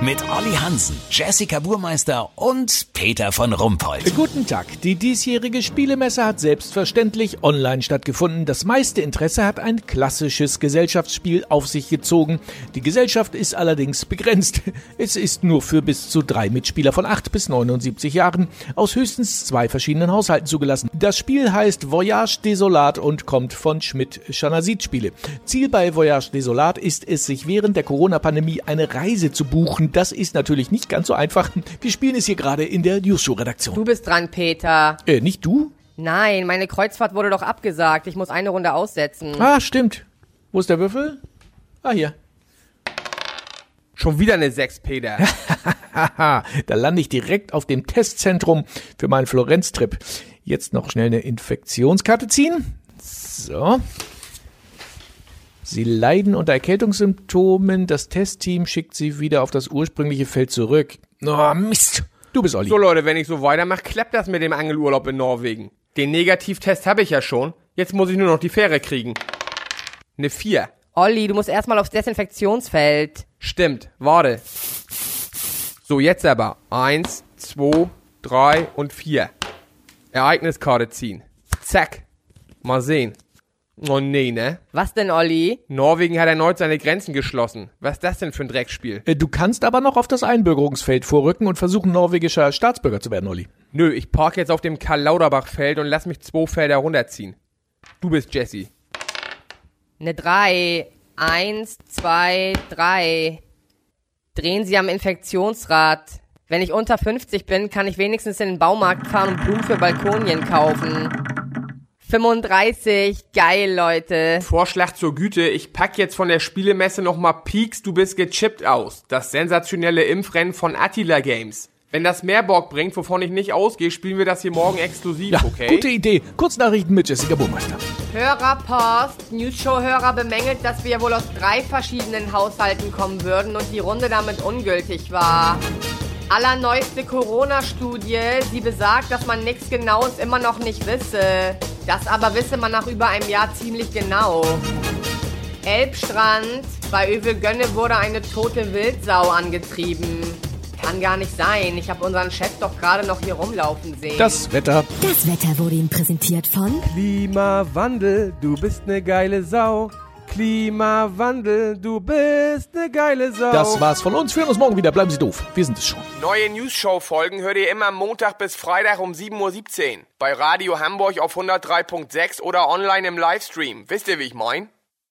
Mit Olli Hansen, Jessica Burmeister und Peter von Rumpold. Guten Tag. Die diesjährige Spielemesse hat selbstverständlich online stattgefunden. Das meiste Interesse hat ein klassisches Gesellschaftsspiel auf sich gezogen. Die Gesellschaft ist allerdings begrenzt. Es ist nur für bis zu drei Mitspieler von 8 bis 79 Jahren aus höchstens zwei verschiedenen Haushalten zugelassen. Das Spiel heißt Voyage Desolat und kommt von Schmidt Schanasit Spiele. Ziel bei Voyage Desolat ist es, sich während der Corona-Pandemie eine Reise zu buchen. Das ist natürlich nicht ganz so einfach. Wir spielen es hier gerade in der News-Show-Redaktion. Du bist dran, Peter. Äh, nicht du? Nein, meine Kreuzfahrt wurde doch abgesagt. Ich muss eine Runde aussetzen. Ah, stimmt. Wo ist der Würfel? Ah, hier. Schon wieder eine 6, Peter. Haha, da lande ich direkt auf dem Testzentrum für meinen Florenz-Trip. Jetzt noch schnell eine Infektionskarte ziehen. So. Sie leiden unter Erkältungssymptomen. Das Testteam schickt sie wieder auf das ursprüngliche Feld zurück. Oh, Mist. Du bist Olli. So Leute, wenn ich so weitermache, klappt das mit dem Angelurlaub in Norwegen. Den Negativtest habe ich ja schon. Jetzt muss ich nur noch die Fähre kriegen. Eine 4. Olli, du musst erstmal aufs Desinfektionsfeld. Stimmt, warte. So, jetzt aber. Eins, zwei, drei und vier. Ereigniskarte ziehen. Zack. Mal sehen. Oh nee, ne? Was denn, Olli? Norwegen hat erneut seine Grenzen geschlossen. Was ist das denn für ein Dreckspiel? Äh, Du kannst aber noch auf das Einbürgerungsfeld vorrücken und versuchen, norwegischer Staatsbürger zu werden, Olli. Nö, ich park jetzt auf dem Karl-Lauterbach-Feld und lass mich zwei Felder runterziehen. Du bist Jesse. Eine 3. Eins, zwei, drei. Drehen Sie am Infektionsrad. Wenn ich unter 50 bin, kann ich wenigstens in den Baumarkt fahren und Blumen für Balkonien kaufen. 35. Geil, Leute. Vorschlag zur Güte, ich pack jetzt von der Spielemesse nochmal Peaks, du bist gechippt aus. Das sensationelle Impfrennen von Attila Games. Wenn das mehr Bock bringt, wovon ich nicht ausgehe, spielen wir das hier morgen exklusiv, Ja, okay? gute Idee. Kurznachrichten mit Jessica Burmeister. Hörerpost. News-Show-Hörer bemängelt, dass wir wohl aus drei verschiedenen Haushalten kommen würden und die Runde damit ungültig war. Allerneueste Corona-Studie, sie besagt, dass man nichts Genaues immer noch nicht wisse. Das aber wisse man nach über einem Jahr ziemlich genau. Elbstrand, bei Öwe Gönne wurde eine tote Wildsau angetrieben. Kann gar nicht sein, ich habe unseren Chef doch gerade noch hier rumlaufen sehen. Das Wetter. Das Wetter wurde Ihnen präsentiert von Klimawandel, du bist ne geile Sau. Klimawandel, du bist ne geile Sau. Das war's von uns. Wir hören uns morgen wieder. Bleiben Sie doof. Wir sind es schon. Neue News-Show-Folgen hört ihr immer Montag bis Freitag um 7.17 Uhr. Bei Radio Hamburg auf 103.6 oder online im Livestream. Wisst ihr, wie ich mein?